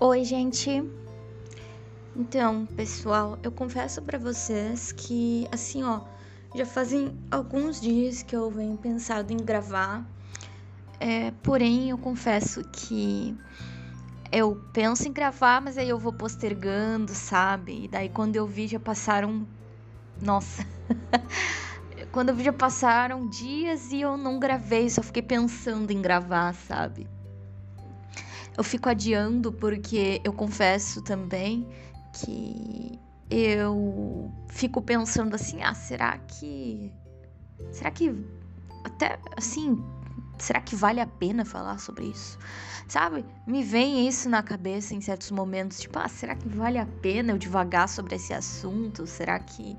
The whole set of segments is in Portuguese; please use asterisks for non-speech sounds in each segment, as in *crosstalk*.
Oi, gente. Então, pessoal, eu confesso para vocês que assim, ó, já fazem alguns dias que eu venho pensado em gravar. É, porém, eu confesso que eu penso em gravar, mas aí eu vou postergando, sabe? E daí quando eu vi já passaram nossa. *laughs* quando eu vi já passaram dias e eu não gravei, só fiquei pensando em gravar, sabe? Eu fico adiando porque eu confesso também que eu fico pensando assim, ah, será que será que até assim, será que vale a pena falar sobre isso? Sabe? Me vem isso na cabeça em certos momentos, tipo, ah, será que vale a pena eu devagar sobre esse assunto? Será que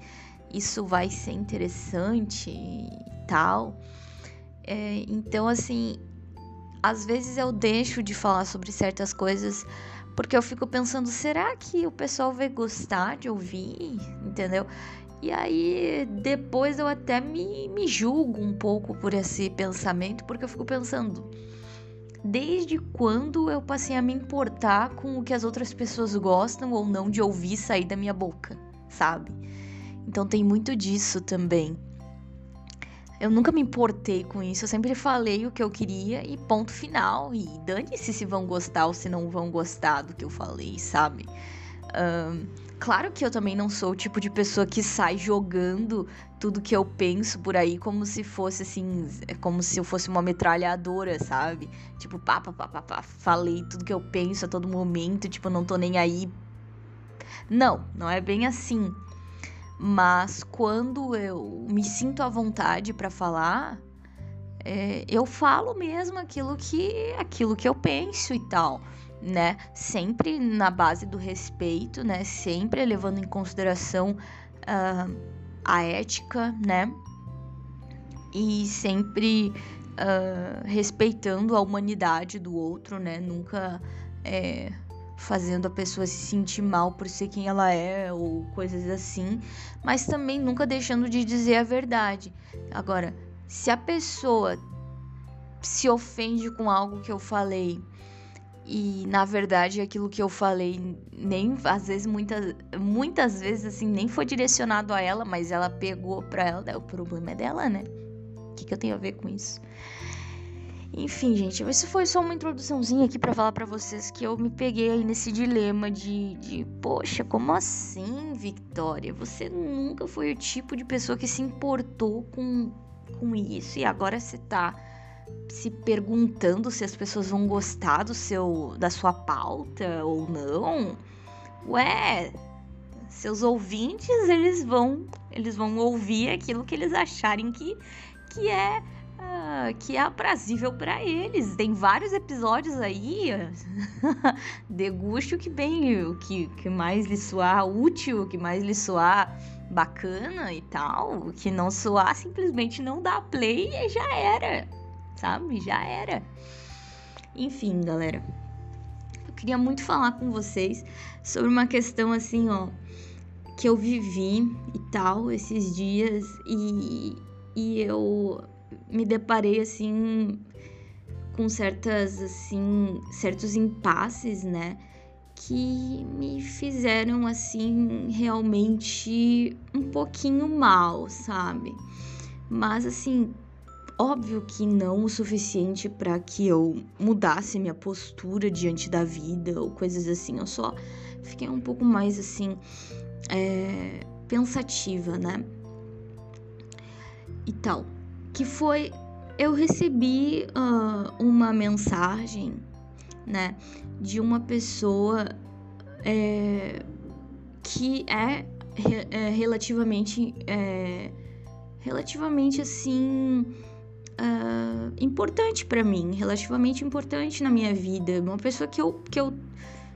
isso vai ser interessante e tal? É, então, assim, às vezes eu deixo de falar sobre certas coisas porque eu fico pensando, será que o pessoal vai gostar de ouvir? Entendeu? E aí depois eu até me, me julgo um pouco por esse pensamento, porque eu fico pensando, desde quando eu passei a me importar com o que as outras pessoas gostam ou não de ouvir sair da minha boca, sabe? Então tem muito disso também. Eu nunca me importei com isso, eu sempre falei o que eu queria e ponto final. E dane-se se vão gostar ou se não vão gostar do que eu falei, sabe? Um, claro que eu também não sou o tipo de pessoa que sai jogando tudo que eu penso por aí como se fosse assim, é como se eu fosse uma metralhadora, sabe? Tipo, pá, pá, pá, pá, pá, falei tudo que eu penso a todo momento, tipo, não tô nem aí. Não, não é bem assim. Mas quando eu me sinto à vontade para falar, é, eu falo mesmo aquilo que aquilo que eu penso e tal, né? Sempre na base do respeito, né? Sempre levando em consideração uh, a ética, né? E sempre uh, respeitando a humanidade do outro, né? Nunca é, fazendo a pessoa se sentir mal por ser quem ela é ou coisas assim, mas também nunca deixando de dizer a verdade. Agora, se a pessoa se ofende com algo que eu falei e na verdade aquilo que eu falei nem às vezes muitas muitas vezes assim nem foi direcionado a ela, mas ela pegou para ela, o problema é dela, né? O que, que eu tenho a ver com isso? Enfim, gente, isso foi só uma introduçãozinha aqui para falar para vocês que eu me peguei aí nesse dilema de, de, poxa, como assim, Victoria? Você nunca foi o tipo de pessoa que se importou com, com isso e agora você tá se perguntando se as pessoas vão gostar do seu da sua pauta ou não? Ué, seus ouvintes, eles vão, eles vão ouvir aquilo que eles acharem que que é que é aprazível para eles. Tem vários episódios aí. *laughs* Deguste o que bem, o que, que mais lhe soar útil, o que mais lhe soar bacana e tal. O que não soar, simplesmente não dá play e já era. Sabe? Já era. Enfim, galera. Eu queria muito falar com vocês sobre uma questão assim, ó, que eu vivi e tal esses dias e, e eu me deparei assim com certas assim certos impasses, né, que me fizeram assim realmente um pouquinho mal, sabe? Mas assim, óbvio que não o suficiente para que eu mudasse minha postura diante da vida ou coisas assim. Eu só fiquei um pouco mais assim é, pensativa, né? E tal que foi eu recebi uh, uma mensagem, né, de uma pessoa é, que é, é relativamente é, relativamente assim uh, importante para mim, relativamente importante na minha vida, uma pessoa que eu que eu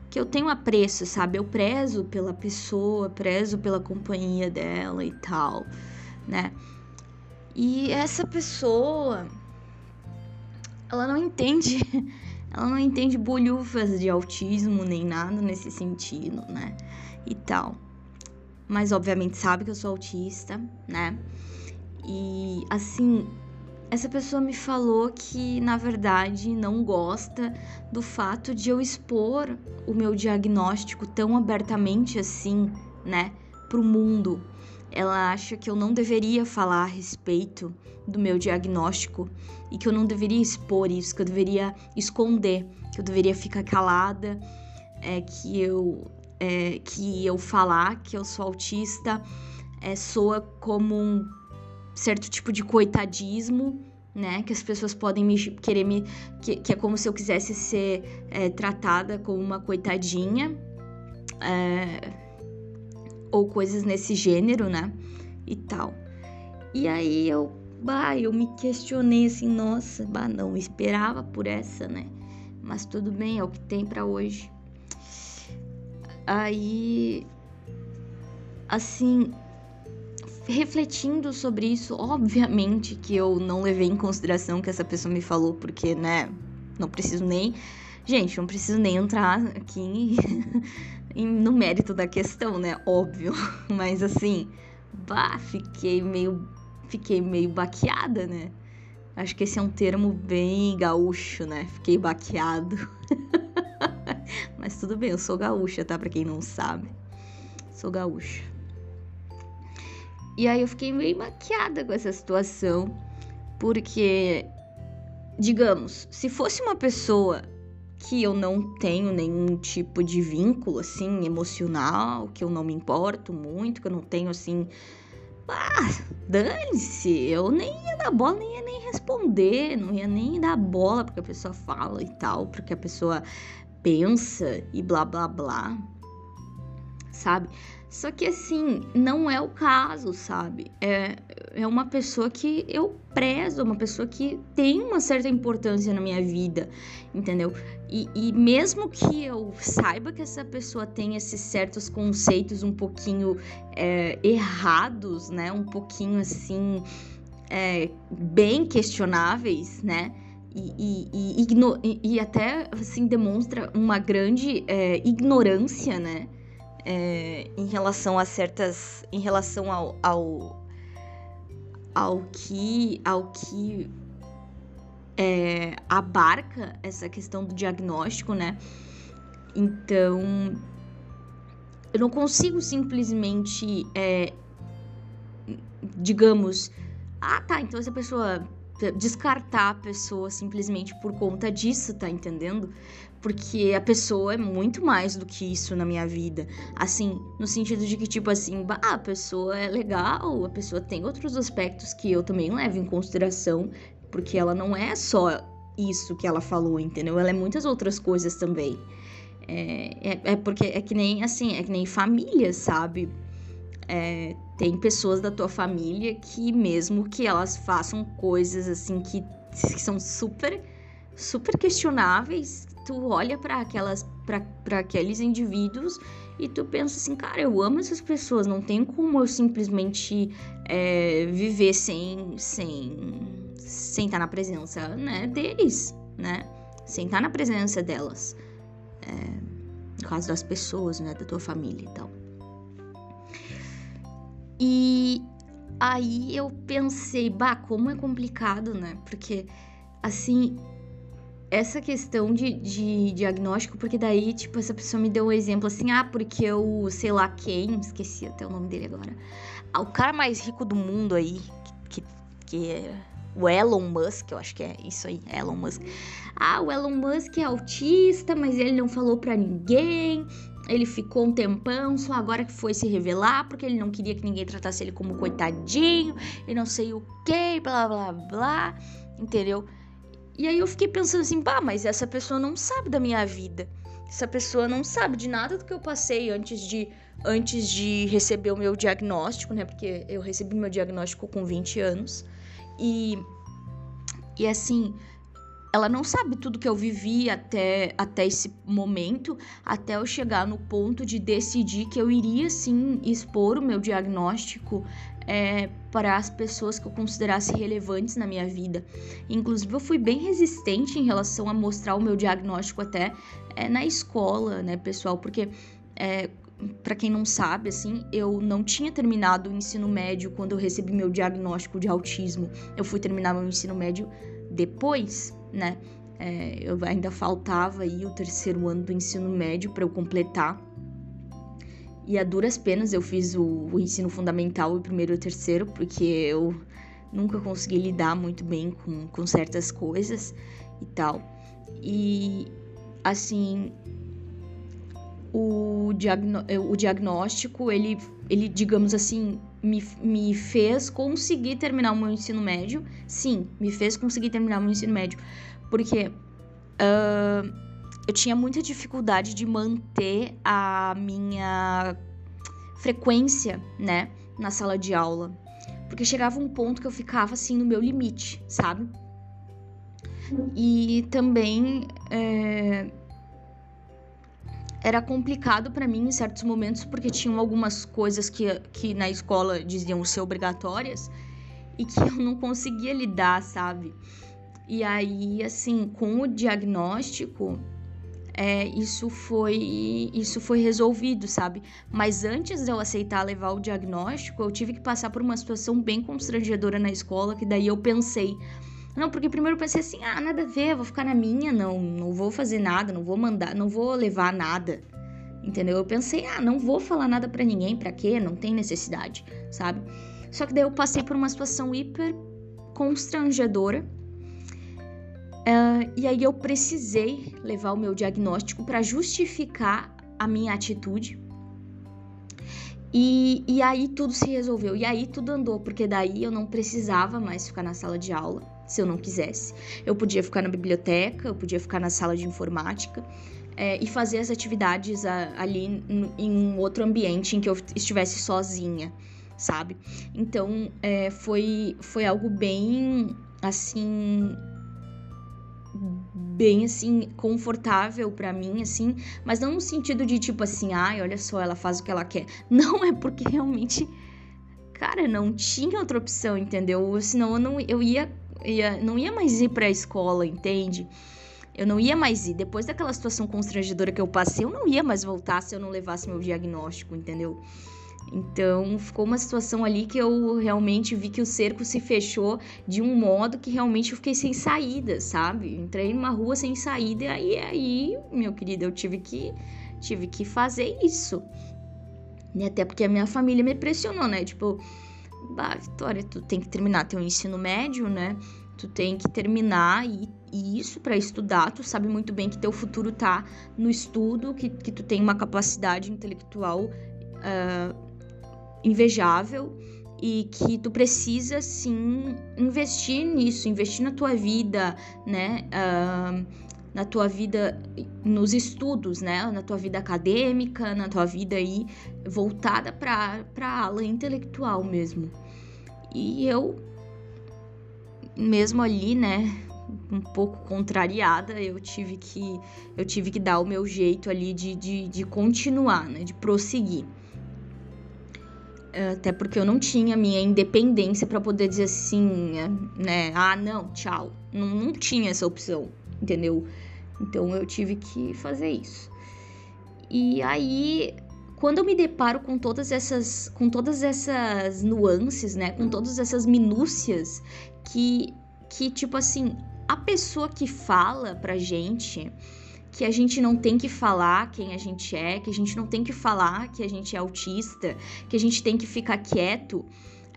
que eu tenho apreço, sabe? Eu prezo pela pessoa, prezo pela companhia dela e tal, né? E essa pessoa, ela não entende, *laughs* ela não entende bolhufas de autismo nem nada nesse sentido, né? E tal. Mas obviamente sabe que eu sou autista, né? E assim, essa pessoa me falou que, na verdade, não gosta do fato de eu expor o meu diagnóstico tão abertamente assim, né, pro mundo. Ela acha que eu não deveria falar a respeito do meu diagnóstico e que eu não deveria expor isso, que eu deveria esconder, que eu deveria ficar calada, é, que eu é, que eu falar que eu sou autista é, soa como um certo tipo de coitadismo, né? Que as pessoas podem me querer me. Que, que é como se eu quisesse ser é, tratada como uma coitadinha. É, ou coisas nesse gênero, né? E tal. E aí eu. Bah, eu me questionei assim, nossa, bah, não esperava por essa, né? Mas tudo bem, é o que tem para hoje. Aí. Assim, refletindo sobre isso, obviamente que eu não levei em consideração o que essa pessoa me falou, porque, né, não preciso nem. Gente, não preciso nem entrar aqui *laughs* no mérito da questão, né? Óbvio. *laughs* Mas assim, bah, fiquei meio. Fiquei meio baqueada, né? Acho que esse é um termo bem gaúcho, né? Fiquei baqueado. *laughs* Mas tudo bem, eu sou gaúcha, tá? Pra quem não sabe. Sou gaúcha. E aí eu fiquei meio maquiada com essa situação, porque, digamos, se fosse uma pessoa que eu não tenho nenhum tipo de vínculo, assim, emocional, que eu não me importo muito, que eu não tenho, assim. Ah, dane-se, eu nem ia dar bola, nem ia nem responder, não ia nem dar bola porque a pessoa fala e tal, porque a pessoa pensa e blá blá blá, sabe? Só que assim, não é o caso, sabe? É, é uma pessoa que eu prezo, uma pessoa que tem uma certa importância na minha vida, entendeu? E, e mesmo que eu saiba que essa pessoa tem esses certos conceitos um pouquinho é, errados, né? Um pouquinho assim, é, bem questionáveis, né? E, e, e, e, até assim demonstra uma grande é, ignorância, né? é, em relação a certas. em relação ao, ao, ao que. ao que é, abarca essa questão do diagnóstico, né? Então. Eu não consigo simplesmente. É, digamos. Ah, tá, então essa pessoa descartar a pessoa simplesmente por conta disso, tá entendendo? Porque a pessoa é muito mais do que isso na minha vida. Assim, no sentido de que, tipo assim, ah, a pessoa é legal, a pessoa tem outros aspectos que eu também levo em consideração, porque ela não é só isso que ela falou, entendeu? Ela é muitas outras coisas também. É, é, é porque é que nem assim, é que nem família, sabe? É, tem pessoas da tua família que, mesmo que elas façam coisas assim que, que são super, super questionáveis, tu olha para aquelas para aqueles indivíduos e tu pensa assim, cara, eu amo essas pessoas, não tem como eu simplesmente é, viver sem sem sem estar tá na presença, né, deles, né, sem estar tá na presença delas, é, no caso das pessoas, né, da tua família e tal. E aí eu pensei, bah, como é complicado, né? Porque, assim, essa questão de, de diagnóstico, porque daí, tipo, essa pessoa me deu um exemplo assim, ah, porque eu, sei lá quem, esqueci até o nome dele agora. Ah, o cara mais rico do mundo aí, que, que, que é o Elon Musk, eu acho que é isso aí, Elon Musk. Ah, o Elon Musk é autista, mas ele não falou para ninguém. Ele ficou um tempão, só agora que foi se revelar, porque ele não queria que ninguém tratasse ele como coitadinho, e não sei o que, blá blá blá, entendeu? E aí eu fiquei pensando assim, pá, mas essa pessoa não sabe da minha vida. Essa pessoa não sabe de nada do que eu passei antes de antes de receber o meu diagnóstico, né? Porque eu recebi meu diagnóstico com 20 anos. E e assim, ela não sabe tudo que eu vivi até, até esse momento, até eu chegar no ponto de decidir que eu iria sim expor o meu diagnóstico é, para as pessoas que eu considerasse relevantes na minha vida. Inclusive, eu fui bem resistente em relação a mostrar o meu diagnóstico até é, na escola, né, pessoal? Porque é, para quem não sabe, assim, eu não tinha terminado o ensino médio quando eu recebi meu diagnóstico de autismo. Eu fui terminar meu ensino médio depois, né? É, eu ainda faltava aí o terceiro ano do ensino médio para eu completar. E a duras penas eu fiz o, o ensino fundamental, o primeiro e o terceiro, porque eu nunca consegui lidar muito bem com, com certas coisas e tal. E assim, o, diagno o diagnóstico, ele, ele, digamos assim, me, me fez conseguir terminar o meu ensino médio. Sim, me fez conseguir terminar o meu ensino médio. Porque uh, eu tinha muita dificuldade de manter a minha frequência, né, na sala de aula. Porque chegava um ponto que eu ficava assim no meu limite, sabe? E também é, era complicado para mim em certos momentos porque tinham algumas coisas que, que na escola diziam ser obrigatórias e que *laughs* eu não conseguia lidar, sabe? E aí, assim, com o diagnóstico, é, isso foi isso foi resolvido, sabe? Mas antes de eu aceitar levar o diagnóstico, eu tive que passar por uma situação bem constrangedora na escola, que daí eu pensei, não, porque primeiro eu pensei assim, ah, nada a ver, vou ficar na minha, não, não vou fazer nada, não vou mandar, não vou levar nada. Entendeu? Eu pensei, ah, não vou falar nada para ninguém, para quê? Não tem necessidade, sabe? Só que daí eu passei por uma situação hiper constrangedora. Uh, e aí eu precisei levar o meu diagnóstico para justificar a minha atitude. E, e aí tudo se resolveu. E aí tudo andou, porque daí eu não precisava mais ficar na sala de aula se eu não quisesse. Eu podia ficar na biblioteca, eu podia ficar na sala de informática é, e fazer as atividades a, ali em um outro ambiente em que eu estivesse sozinha, sabe? Então é, foi, foi algo bem assim bem assim confortável para mim assim, mas não no sentido de tipo assim, ai, olha só, ela faz o que ela quer. *laughs* Não é porque realmente cara, não tinha outra opção, entendeu? Senão eu não eu ia ia, não ia mais ir para a escola, entende? Eu não ia mais ir. Depois daquela situação constrangedora que eu passei, eu não ia mais voltar se eu não levasse meu diagnóstico, entendeu? Então, ficou uma situação ali que eu realmente vi que o cerco se fechou de um modo que realmente eu fiquei sem saída, sabe? Entrei numa rua sem saída e aí, meu querido, eu tive que tive que fazer isso. E até porque a minha família me pressionou, né? Tipo, bah, Vitória, tu tem que terminar teu ensino médio, né? Tu tem que terminar e, e isso para estudar, tu sabe muito bem que teu futuro tá no estudo, que, que tu tem uma capacidade intelectual uh, invejável e que tu precisa sim investir nisso, investir na tua vida, né? Uh, na tua vida nos estudos, né? Na tua vida acadêmica, na tua vida aí voltada para a ala intelectual mesmo. E eu, mesmo ali, né, um pouco contrariada, eu tive que eu tive que dar o meu jeito ali de, de, de continuar, né, de prosseguir. Até porque eu não tinha minha independência para poder dizer assim, né? Ah, não, tchau. Não, não tinha essa opção, entendeu? Então eu tive que fazer isso. E aí quando eu me deparo com todas essas com todas essas nuances, né, com todas essas minúcias que que tipo assim, a pessoa que fala pra gente que a gente não tem que falar quem a gente é, que a gente não tem que falar que a gente é autista, que a gente tem que ficar quieto,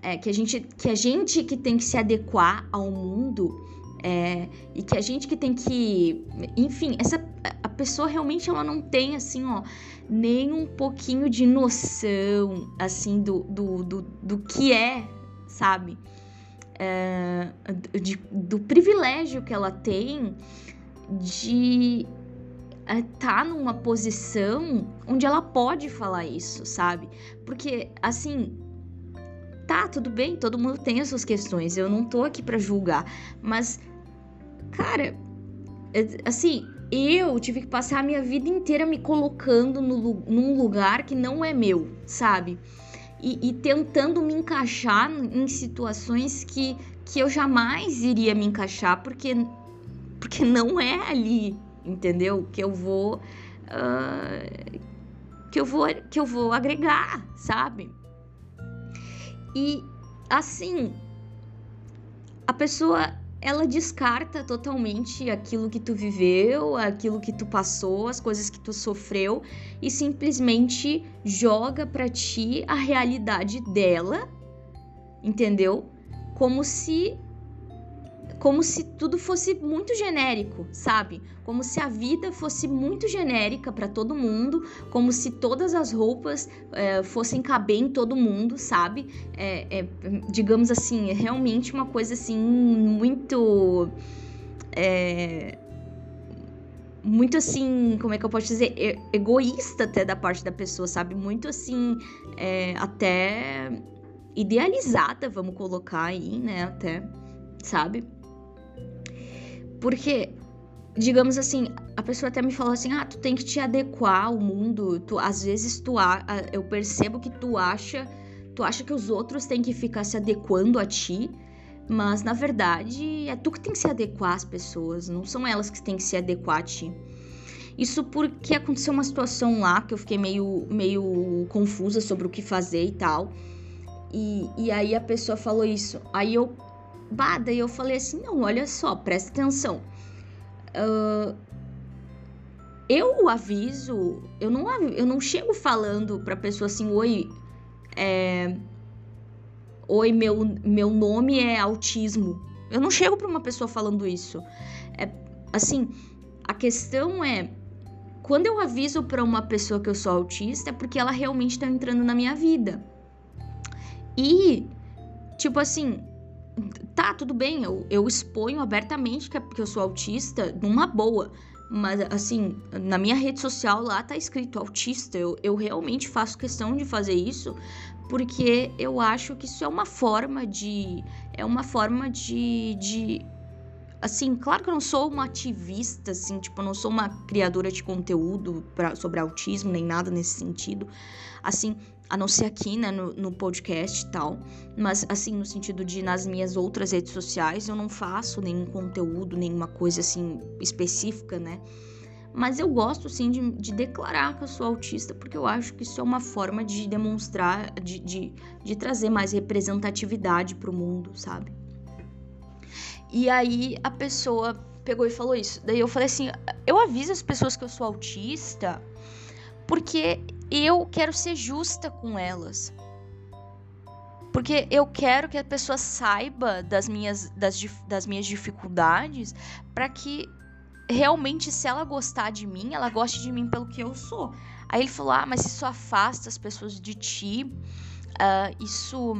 é, que a gente que a gente que tem que se adequar ao mundo, é, e que a gente que tem que, enfim, essa a pessoa realmente ela não tem assim, ó, nem um pouquinho de noção assim do, do, do, do que é, sabe? É, de, do privilégio que ela tem de é, tá numa posição onde ela pode falar isso, sabe? Porque assim, tá, tudo bem, todo mundo tem as suas questões, eu não tô aqui para julgar, mas cara, é, assim, eu tive que passar a minha vida inteira me colocando no, num lugar que não é meu, sabe? E, e, tentando me encaixar em situações que, que eu jamais iria me encaixar, porque, porque não é ali, entendeu? Que eu vou. Uh, que eu vou que eu vou agregar, sabe? E assim, a pessoa ela descarta totalmente aquilo que tu viveu, aquilo que tu passou, as coisas que tu sofreu e simplesmente joga para ti a realidade dela, entendeu? Como se como se tudo fosse muito genérico, sabe? Como se a vida fosse muito genérica para todo mundo, como se todas as roupas é, fossem caber em todo mundo, sabe? É, é, digamos assim, é realmente uma coisa assim muito. É, muito assim, como é que eu posso dizer? egoísta até da parte da pessoa, sabe? Muito assim, é, até idealizada, vamos colocar aí, né? Até, sabe? Porque, digamos assim, a pessoa até me falou assim: ah, tu tem que te adequar ao mundo. Tu, às vezes tu eu percebo que tu acha, tu acha que os outros têm que ficar se adequando a ti. Mas na verdade é tu que tem que se adequar às pessoas, não são elas que têm que se adequar a ti. Isso porque aconteceu uma situação lá que eu fiquei meio, meio confusa sobre o que fazer e tal. E, e aí a pessoa falou isso. Aí eu Bah, daí eu falei assim: não, olha só, presta atenção. Uh, eu aviso, eu não, eu não chego falando pra pessoa assim: oi, é, oi, meu, meu nome é autismo. Eu não chego pra uma pessoa falando isso. É, assim, a questão é quando eu aviso para uma pessoa que eu sou autista, é porque ela realmente está entrando na minha vida. E, tipo assim, tá, tudo bem, eu, eu exponho abertamente que, é porque eu sou autista numa boa. Mas, assim, na minha rede social lá tá escrito autista. Eu, eu realmente faço questão de fazer isso porque eu acho que isso é uma forma de. É uma forma de. de assim, claro que eu não sou uma ativista, assim, tipo, eu não sou uma criadora de conteúdo pra, sobre autismo, nem nada nesse sentido. Assim, a não ser aqui, né, no, no, podcast e tal. Mas, assim, no sentido de nas minhas outras redes sociais, eu não faço nenhum conteúdo, nenhuma coisa, assim, específica, né? Mas eu gosto, sim, de, de declarar que eu sou autista, porque eu acho que isso é uma forma de demonstrar, de, de, de trazer mais representatividade pro mundo, sabe? E aí a pessoa pegou e falou isso. Daí eu falei assim: eu aviso as pessoas que eu sou autista porque eu quero ser justa com elas. Porque eu quero que a pessoa saiba das minhas, das, das minhas dificuldades para que realmente, se ela gostar de mim, ela goste de mim pelo que eu sou. Aí ele falou: Ah, mas isso afasta as pessoas de ti, uh, isso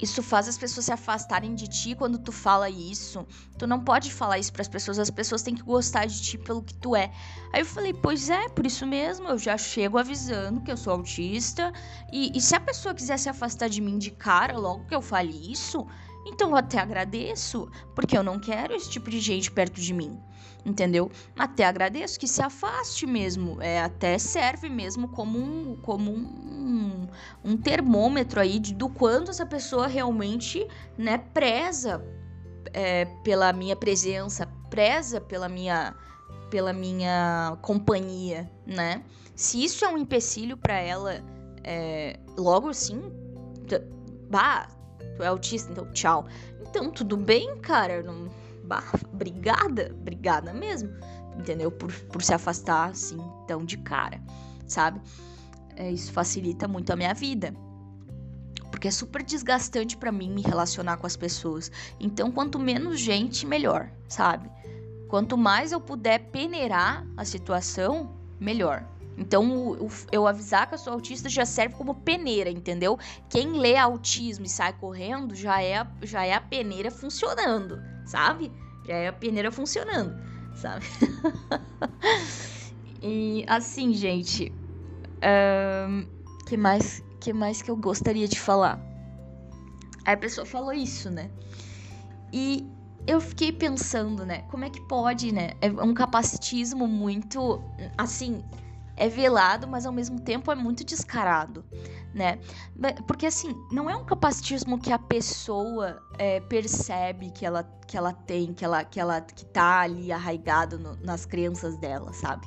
isso faz as pessoas se afastarem de ti quando tu fala isso. Tu não pode falar isso para as pessoas, as pessoas têm que gostar de ti pelo que tu é. Aí eu falei, pois é, por isso mesmo, eu já chego avisando que eu sou autista. E, e se a pessoa quiser se afastar de mim de cara logo que eu fale isso, então eu até agradeço, porque eu não quero esse tipo de gente perto de mim entendeu? Até agradeço que se afaste mesmo, é até serve mesmo como um, como um, um termômetro aí de, do quanto essa pessoa realmente, né, preza é, pela minha presença, preza pela minha pela minha companhia, né? Se isso é um empecilho para ela, é, logo assim, bah, tu é autista, então tchau. Então tudo bem, cara, não bah, brigada, brigada mesmo, entendeu? Por, por se afastar assim tão de cara, sabe? É, isso facilita muito a minha vida. Porque é super desgastante para mim me relacionar com as pessoas. Então, quanto menos gente, melhor, sabe? Quanto mais eu puder peneirar a situação, melhor. Então, eu avisar que eu sou autista já serve como peneira, entendeu? Quem lê autismo e sai correndo já é, já é a peneira funcionando, sabe? Já é a peneira funcionando, sabe? *laughs* e assim, gente, um, que mais que mais que eu gostaria de falar? Aí a pessoa falou isso, né? E eu fiquei pensando, né? Como é que pode, né? É um capacitismo muito, assim, é velado, mas ao mesmo tempo é muito descarado, né? Porque assim, não é um capacitismo que a pessoa é, percebe que ela, que ela tem, que ela, que ela que tá ali arraigado no, nas crenças dela, sabe?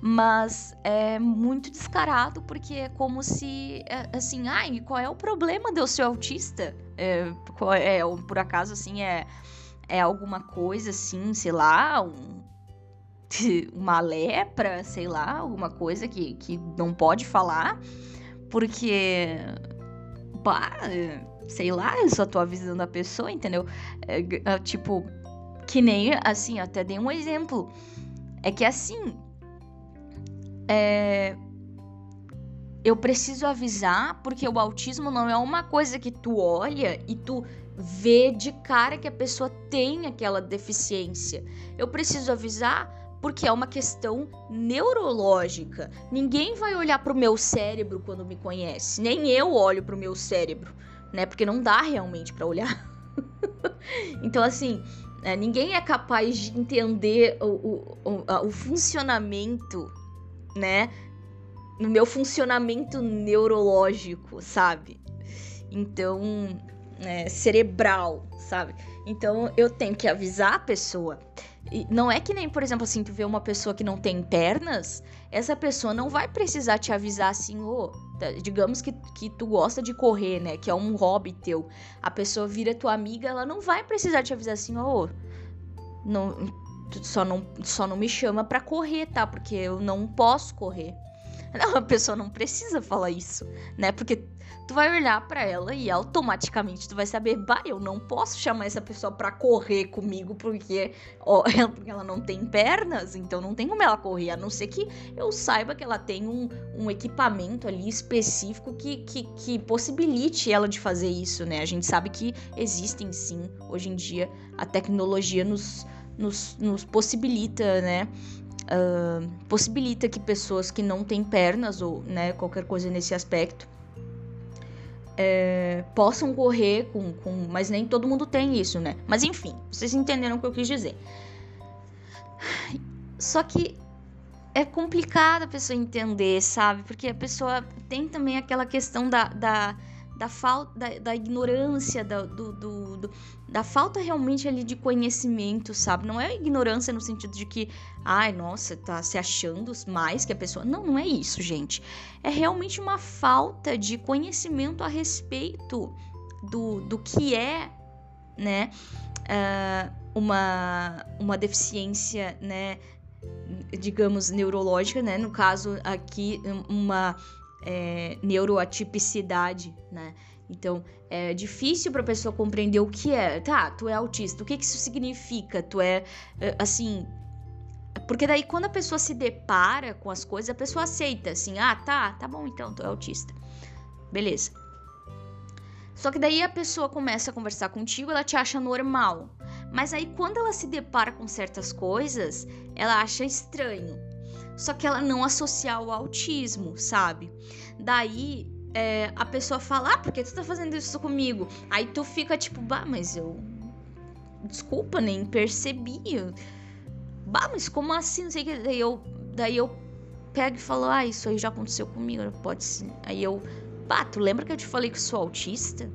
Mas é muito descarado porque é como se, é, assim, ai, qual é o problema de eu ser autista? É, é, por acaso, assim, é, é alguma coisa assim, sei lá, um, uma lepra, sei lá, alguma coisa que, que não pode falar, porque, pá, sei lá, eu só tô avisando a pessoa, entendeu? É, é, tipo, que nem, assim, até dei um exemplo. É que assim, é, eu preciso avisar porque o autismo não é uma coisa que tu olha e tu vê de cara que a pessoa tem aquela deficiência. Eu preciso avisar porque é uma questão neurológica. Ninguém vai olhar para o meu cérebro quando me conhece, nem eu olho para o meu cérebro, né? Porque não dá realmente para olhar. *laughs* então, assim, é, ninguém é capaz de entender o, o, o, o funcionamento, né? No meu funcionamento neurológico, sabe? Então, é, cerebral, sabe? Então, eu tenho que avisar a pessoa. Não é que nem, por exemplo, assim, tu vê uma pessoa que não tem pernas, essa pessoa não vai precisar te avisar assim, ô, oh, digamos que, que tu gosta de correr, né? Que é um hobby teu. A pessoa vira tua amiga, ela não vai precisar te avisar assim, ô, oh, não, só não, só não me chama pra correr, tá? Porque eu não posso correr. *laughs* Não, a pessoa não precisa falar isso, né? Porque tu vai olhar para ela e automaticamente tu vai saber, bah, eu não posso chamar essa pessoa para correr comigo porque, ó, *laughs* ela não tem pernas, então não tem como ela correr, a não ser que eu saiba que ela tem um, um equipamento ali específico que, que, que possibilite ela de fazer isso, né? A gente sabe que existem sim, hoje em dia, a tecnologia nos, nos, nos possibilita, né? Uh, possibilita que pessoas que não têm pernas ou né, qualquer coisa nesse aspecto é, possam correr com, com. Mas nem todo mundo tem isso, né? Mas enfim, vocês entenderam o que eu quis dizer. Só que é complicado a pessoa entender, sabe? Porque a pessoa tem também aquela questão da, da da falta da, da ignorância, da, do, do, do, da falta realmente ali de conhecimento, sabe? Não é ignorância no sentido de que, ai, nossa, tá se achando mais que a pessoa. Não, não é isso, gente. É realmente uma falta de conhecimento a respeito do, do que é, né, uh, uma, uma deficiência, né, digamos, neurológica, né? No caso aqui, uma é, neuroatipicidade, né? Então, é difícil para a pessoa compreender o que é. Tá, tu é autista, o que, que isso significa? Tu é, é, assim. Porque daí, quando a pessoa se depara com as coisas, a pessoa aceita, assim, ah, tá, tá bom então, tu é autista. Beleza. Só que daí a pessoa começa a conversar contigo, ela te acha normal. Mas aí, quando ela se depara com certas coisas, ela acha estranho só que ela não associa ao autismo, sabe? Daí é, a pessoa fala, ah, por que tu tá fazendo isso comigo? Aí tu fica tipo, bah, mas eu. Desculpa, nem percebi. Bah, mas como assim? Não sei o que. Daí eu, daí eu pego e falo, ah, isso aí já aconteceu comigo, pode ser. Aí eu, bah, tu lembra que eu te falei que sou autista?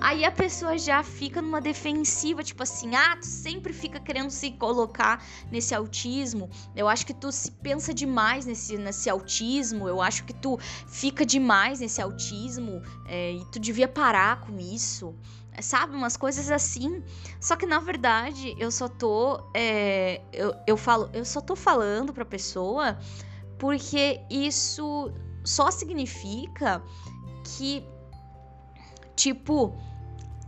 Aí a pessoa já fica numa defensiva, tipo assim, ah, tu sempre fica querendo se colocar nesse autismo. Eu acho que tu se pensa demais nesse, nesse autismo. Eu acho que tu fica demais nesse autismo é, e tu devia parar com isso sabe? Umas coisas assim. Só que na verdade eu só tô. É, eu, eu falo, eu só tô falando pra pessoa porque isso só significa que, tipo,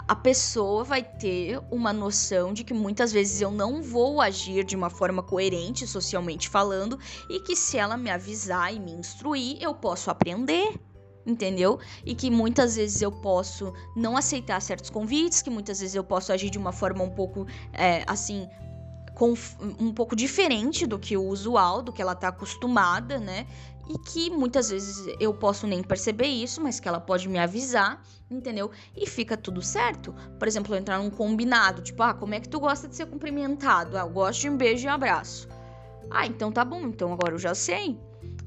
a pessoa vai ter uma noção de que muitas vezes eu não vou agir de uma forma coerente socialmente falando e que se ela me avisar e me instruir, eu posso aprender. Entendeu? E que muitas vezes eu posso não aceitar certos convites, que muitas vezes eu posso agir de uma forma um pouco é, assim, um pouco diferente do que o usual, do que ela tá acostumada, né? E que muitas vezes eu posso nem perceber isso, mas que ela pode me avisar, entendeu? E fica tudo certo. Por exemplo, eu entrar num combinado, tipo, ah, como é que tu gosta de ser cumprimentado? Ah, eu gosto de um beijo e um abraço. Ah, então tá bom, então agora eu já sei.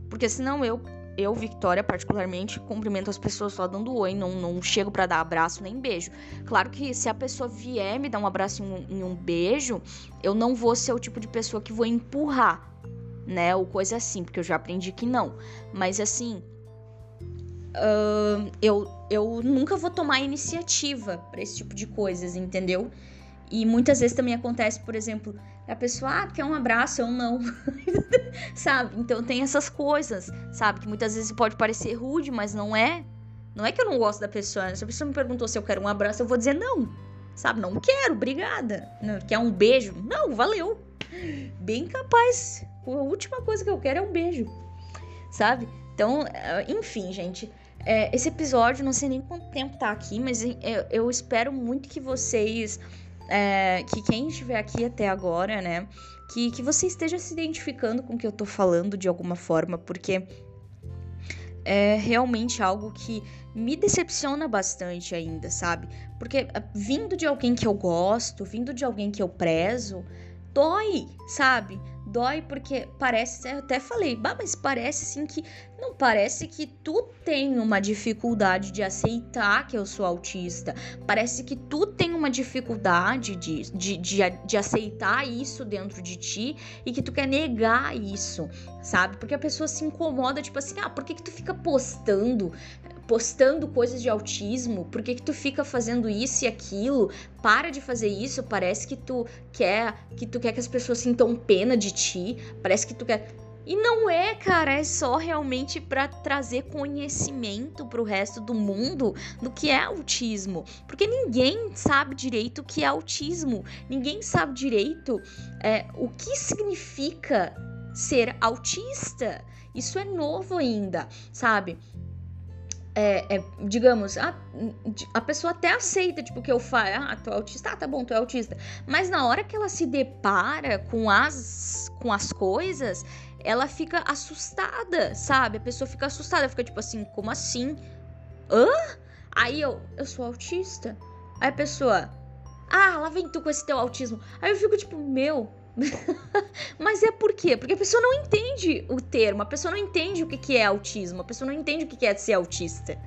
Porque senão eu, eu, Victoria, particularmente, cumprimento as pessoas só dando oi, não, não chego para dar abraço nem beijo. Claro que se a pessoa vier me dar um abraço e um, e um beijo, eu não vou ser o tipo de pessoa que vou empurrar, né? Ou coisa assim, porque eu já aprendi que não. Mas assim, uh, eu, eu nunca vou tomar iniciativa para esse tipo de coisas, entendeu? E muitas vezes também acontece, por exemplo, a pessoa, ah, quer um abraço, eu não. *laughs* sabe? Então tem essas coisas, sabe? Que muitas vezes pode parecer rude, mas não é. Não é que eu não gosto da pessoa. Se a pessoa me perguntou se eu quero um abraço, eu vou dizer não. Sabe? Não quero, obrigada. Quer um beijo? Não, valeu. Bem capaz. A última coisa que eu quero é um beijo. Sabe? Então, eh, enfim, gente. É, esse episódio, não sei nem quanto tempo tá aqui, mas eu, eu espero muito que vocês é, que quem estiver aqui até agora, né, que, que você esteja se identificando com o que eu tô falando de alguma forma, porque é realmente algo que me decepciona bastante ainda, sabe? Porque vindo de alguém que eu gosto, vindo de alguém que eu prezo, dói, sabe? Dói porque parece, eu até falei, bah, mas parece assim que não parece que tu tem uma dificuldade de aceitar que eu sou autista. Parece que tu tem uma dificuldade de, de, de, de aceitar isso dentro de ti e que tu quer negar isso, sabe? Porque a pessoa se incomoda, tipo assim, ah, por que, que tu fica postando postando coisas de autismo? Por que, que tu fica fazendo isso e aquilo? Para de fazer isso, parece que tu quer que tu quer que as pessoas sintam pena de ti, parece que tu quer e não é, cara, é só realmente para trazer conhecimento para o resto do mundo do que é autismo, porque ninguém sabe direito o que é autismo, ninguém sabe direito é, o que significa ser autista. Isso é novo ainda, sabe? É, é, digamos, a, a pessoa até aceita, tipo, que eu falo, ah, tu é autista, ah, tá bom, tu é autista. Mas na hora que ela se depara com as, com as coisas, ela fica assustada, sabe? A pessoa fica assustada, fica tipo assim, como assim? Hã? Aí eu, eu sou autista. Aí a pessoa, ah, lá vem tu com esse teu autismo. Aí eu fico tipo, meu, *laughs* Mas é por quê? Porque a pessoa não entende o termo, a pessoa não entende o que é autismo, a pessoa não entende o que é ser autista,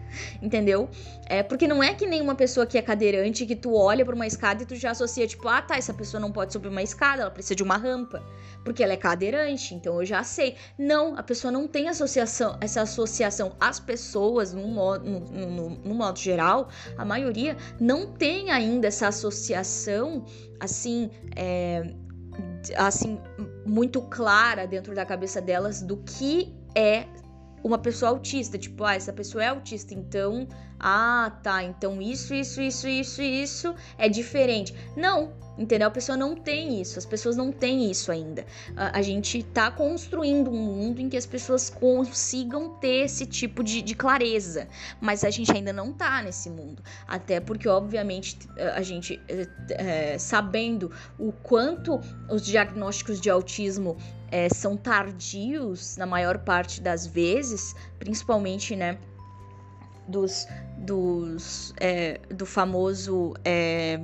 entendeu? É porque não é que nem uma pessoa que é cadeirante que tu olha para uma escada e tu já associa, tipo, ah tá, essa pessoa não pode subir uma escada, ela precisa de uma rampa, porque ela é cadeirante, então eu já sei. Não, a pessoa não tem associação, essa associação. As pessoas, no modo, no, no, no modo geral, a maioria não tem ainda essa associação, assim, é, assim muito clara dentro da cabeça delas do que é uma pessoa autista, tipo, ah, essa pessoa é autista, então, ah, tá, então isso, isso, isso, isso, isso é diferente. Não, entendeu? A pessoa não tem isso, as pessoas não têm isso ainda. A, a gente tá construindo um mundo em que as pessoas consigam ter esse tipo de, de clareza, mas a gente ainda não tá nesse mundo. Até porque, obviamente, a gente, é, sabendo o quanto os diagnósticos de autismo é, são tardios na maior parte das vezes, principalmente, né? Dos, dos é, do famoso é,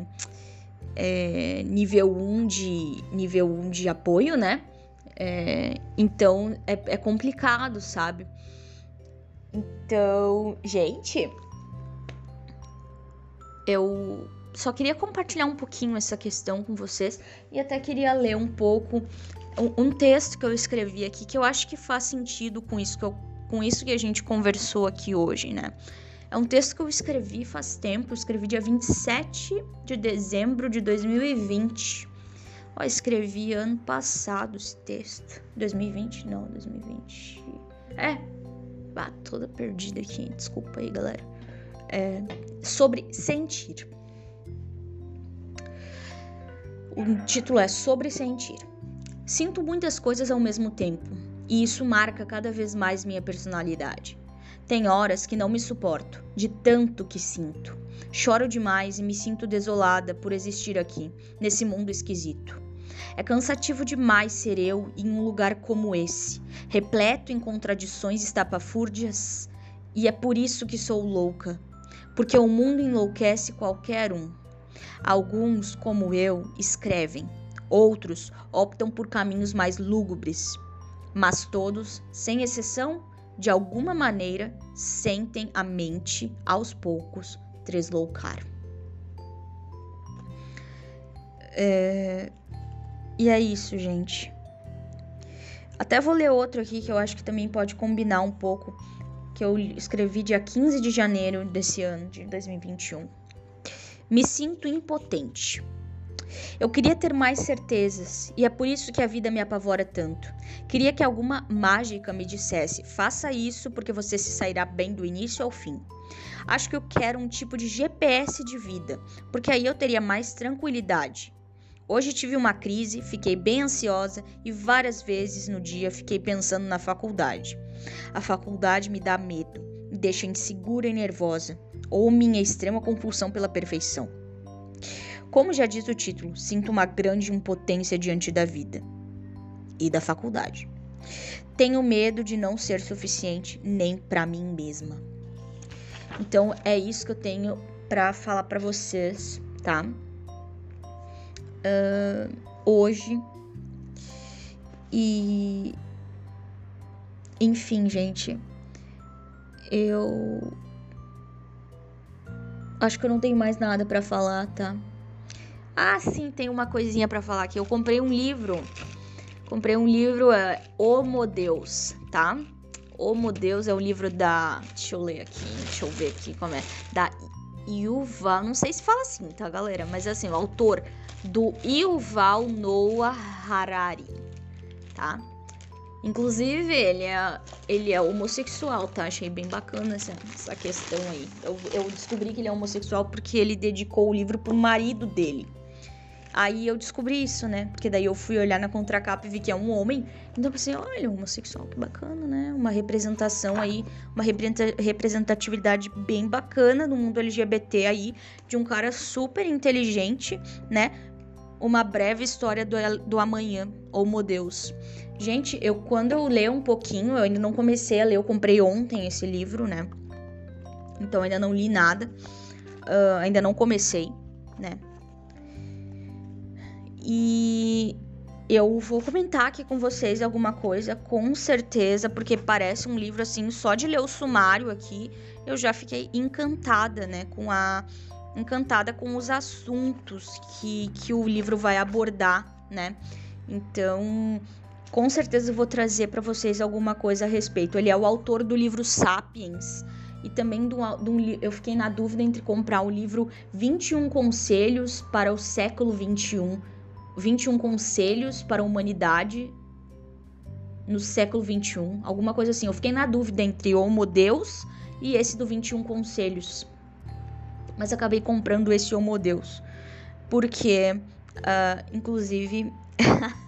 é, nível 1 de nível 1 de apoio, né? É, então é, é complicado, sabe? Então, gente, eu só queria compartilhar um pouquinho essa questão com vocês e até queria ler um pouco um, texto que eu escrevi aqui que eu acho que faz sentido com isso que, eu, com isso que a gente conversou aqui hoje, né? É um texto que eu escrevi faz tempo, escrevi dia 27 de dezembro de 2020. Ó, escrevi ano passado esse texto. 2020? Não, 2020. É. Ah, toda perdida aqui. Desculpa aí, galera. É, sobre sentir. O título é Sobre Sentir. Sinto muitas coisas ao mesmo tempo, e isso marca cada vez mais minha personalidade. Tem horas que não me suporto, de tanto que sinto. Choro demais e me sinto desolada por existir aqui, nesse mundo esquisito. É cansativo demais ser eu em um lugar como esse, repleto em contradições estapafúrdias, e é por isso que sou louca, porque o mundo enlouquece qualquer um. Alguns, como eu, escrevem, Outros optam por caminhos mais lúgubres. mas todos, sem exceção, de alguma maneira, sentem a mente aos poucos tresloucar. É... E é isso, gente. Até vou ler outro aqui que eu acho que também pode combinar um pouco, que eu escrevi dia 15 de janeiro desse ano, de 2021. Me sinto impotente. Eu queria ter mais certezas e é por isso que a vida me apavora tanto. Queria que alguma mágica me dissesse: faça isso porque você se sairá bem do início ao fim. Acho que eu quero um tipo de GPS de vida, porque aí eu teria mais tranquilidade. Hoje tive uma crise, fiquei bem ansiosa e várias vezes no dia fiquei pensando na faculdade. A faculdade me dá medo, me deixa insegura e nervosa, ou minha extrema compulsão pela perfeição. Como já diz o título, sinto uma grande impotência diante da vida e da faculdade. Tenho medo de não ser suficiente nem para mim mesma. Então é isso que eu tenho para falar para vocês, tá? uh, hoje. E. Enfim, gente. Eu. Acho que eu não tenho mais nada para falar, tá? Ah, sim, tem uma coisinha para falar aqui. Eu comprei um livro. Comprei um livro, é Homo Deus, tá? Homo Deus é o livro da. Deixa eu ler aqui, deixa eu ver aqui como é. Da Yuval, não sei se fala assim, tá, galera? Mas assim, o autor do Yuval Noah Harari, tá? Inclusive, ele é, ele é homossexual, tá? Achei bem bacana essa, essa questão aí. Eu, eu descobri que ele é homossexual porque ele dedicou o livro pro marido dele. Aí eu descobri isso, né? Porque daí eu fui olhar na contracapa e vi que é um homem. Então eu pensei, olha, homossexual, que bacana, né? Uma representação aí, uma representatividade bem bacana no mundo LGBT aí, de um cara super inteligente, né? Uma breve história do, do amanhã, Homo Deus. Gente, eu quando eu leio um pouquinho, eu ainda não comecei a ler, eu comprei ontem esse livro, né? Então ainda não li nada. Uh, ainda não comecei, né? E eu vou comentar aqui com vocês alguma coisa, com certeza, porque parece um livro assim, só de ler o sumário aqui, eu já fiquei encantada, né, com a encantada com os assuntos que, que o livro vai abordar, né? Então, com certeza eu vou trazer para vocês alguma coisa a respeito. Ele é o autor do livro Sapiens e também um, eu fiquei na dúvida entre comprar o livro 21 Conselhos para o século 21 21 Conselhos para a Humanidade no século 21, alguma coisa assim. Eu fiquei na dúvida entre Homo Deus e esse do 21 Conselhos. Mas acabei comprando esse Homo Deus. Porque, uh, inclusive, *laughs*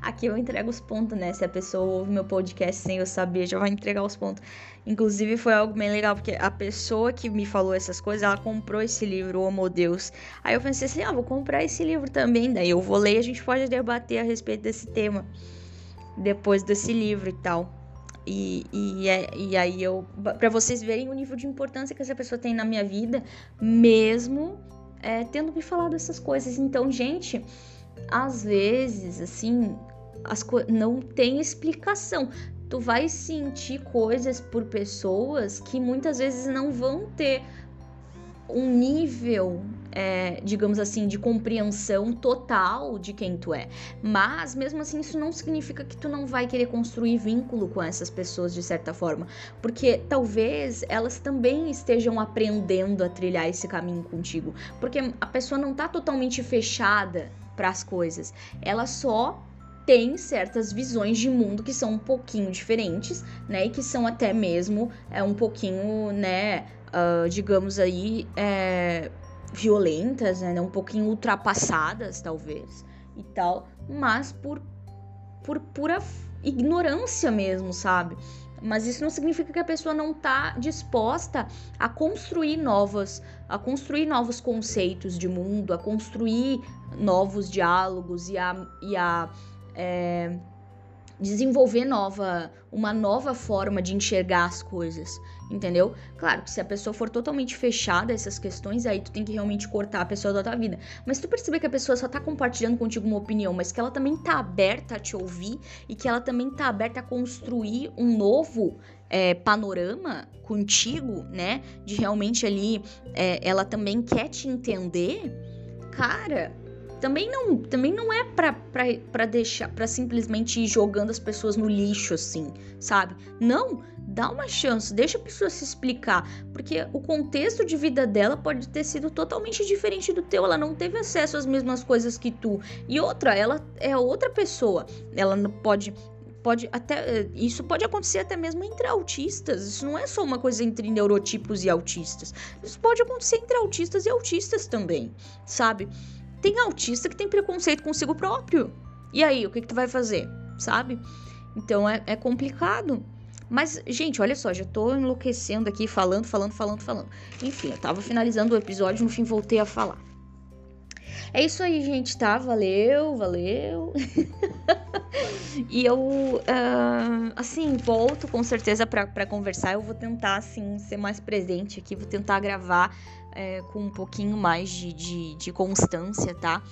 aqui eu entrego os pontos, né? Se a pessoa ouve meu podcast sem eu saber, já vai entregar os pontos. Inclusive foi algo bem legal, porque a pessoa que me falou essas coisas, ela comprou esse livro, Homo Deus. Aí eu pensei assim, ah, vou comprar esse livro também, daí eu vou ler e a gente pode debater a respeito desse tema. Depois desse livro e tal. E, e, é, e aí eu. para vocês verem o nível de importância que essa pessoa tem na minha vida, mesmo é, tendo me falado essas coisas. Então, gente, às vezes, assim, as não tem explicação tu vai sentir coisas por pessoas que muitas vezes não vão ter um nível, é, digamos assim, de compreensão total de quem tu é. Mas, mesmo assim, isso não significa que tu não vai querer construir vínculo com essas pessoas de certa forma. Porque talvez elas também estejam aprendendo a trilhar esse caminho contigo. Porque a pessoa não tá totalmente fechada para as coisas. Ela só tem certas visões de mundo que são um pouquinho diferentes, né? E que são até mesmo é, um pouquinho, né? Uh, digamos aí, é, violentas, né? Um pouquinho ultrapassadas, talvez, e tal. Mas por, por pura ignorância mesmo, sabe? Mas isso não significa que a pessoa não está disposta a construir novas, a construir novos conceitos de mundo, a construir novos diálogos e a, e a é, desenvolver nova, uma nova forma de enxergar as coisas, entendeu? Claro que se a pessoa for totalmente fechada a essas questões, aí tu tem que realmente cortar a pessoa da tua vida. Mas se tu perceber que a pessoa só tá compartilhando contigo uma opinião, mas que ela também tá aberta a te ouvir e que ela também tá aberta a construir um novo é, panorama contigo, né? De realmente ali é, ela também quer te entender, cara, também não, também não é pra, pra, pra deixar, pra simplesmente ir jogando as pessoas no lixo, assim, sabe? Não, dá uma chance, deixa a pessoa se explicar, porque o contexto de vida dela pode ter sido totalmente diferente do teu, ela não teve acesso às mesmas coisas que tu. E outra, ela é outra pessoa, ela não pode pode até isso pode acontecer até mesmo entre autistas. Isso não é só uma coisa entre neurotipos e autistas. Isso pode acontecer entre autistas e autistas também, sabe? Tem autista que tem preconceito consigo próprio. E aí, o que, que tu vai fazer? Sabe? Então é, é complicado. Mas, gente, olha só, já tô enlouquecendo aqui, falando, falando, falando, falando. Enfim, eu tava finalizando o episódio, no fim voltei a falar. É isso aí, gente, tá? Valeu, valeu. *laughs* e eu, uh, assim, volto com certeza para conversar. Eu vou tentar, assim, ser mais presente aqui, vou tentar gravar é, com um pouquinho mais de, de, de constância, tá?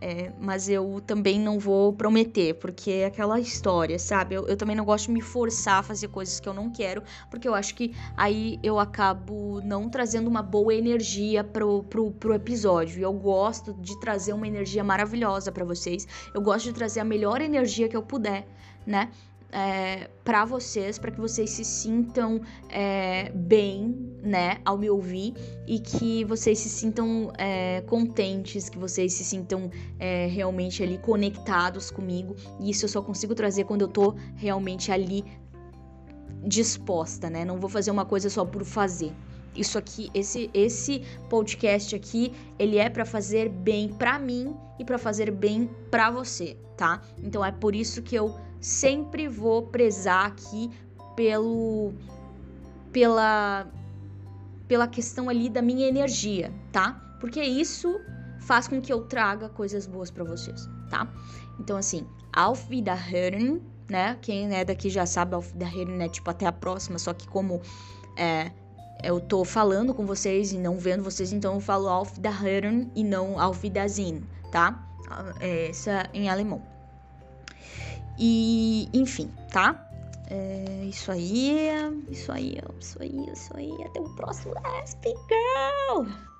É, mas eu também não vou prometer, porque é aquela história, sabe? Eu, eu, também não gosto de me forçar a fazer coisas que eu não quero, porque eu acho que aí eu acabo não trazendo uma boa energia pro, pro, pro episódio. E eu gosto de trazer uma energia maravilhosa para vocês. Eu gosto de trazer a melhor energia que eu puder, né? é, para vocês, para que vocês se sintam é, bem, né, ao me ouvir e que vocês se sintam é, contentes, que vocês se sintam é, realmente ali conectados comigo. E isso eu só consigo trazer quando eu tô realmente ali disposta, né? Não vou fazer uma coisa só por fazer. Isso aqui, esse esse podcast aqui, ele é para fazer bem para mim e para fazer bem para você, tá? Então é por isso que eu sempre vou prezar aqui pelo pela pela questão ali da minha energia, tá? Porque isso faz com que eu traga coisas boas para vocês, tá? Então assim, auf Wiederhören, né? Quem é daqui já sabe, auf Wiederhören é tipo até a próxima, só que como é, eu tô falando com vocês e não vendo vocês, então eu falo auf Wiederhören e não auf Wiedersehen, tá? É, essa em alemão. E, enfim, tá? É isso aí, isso aí, isso aí, isso aí. Até o próximo Aspen Girl!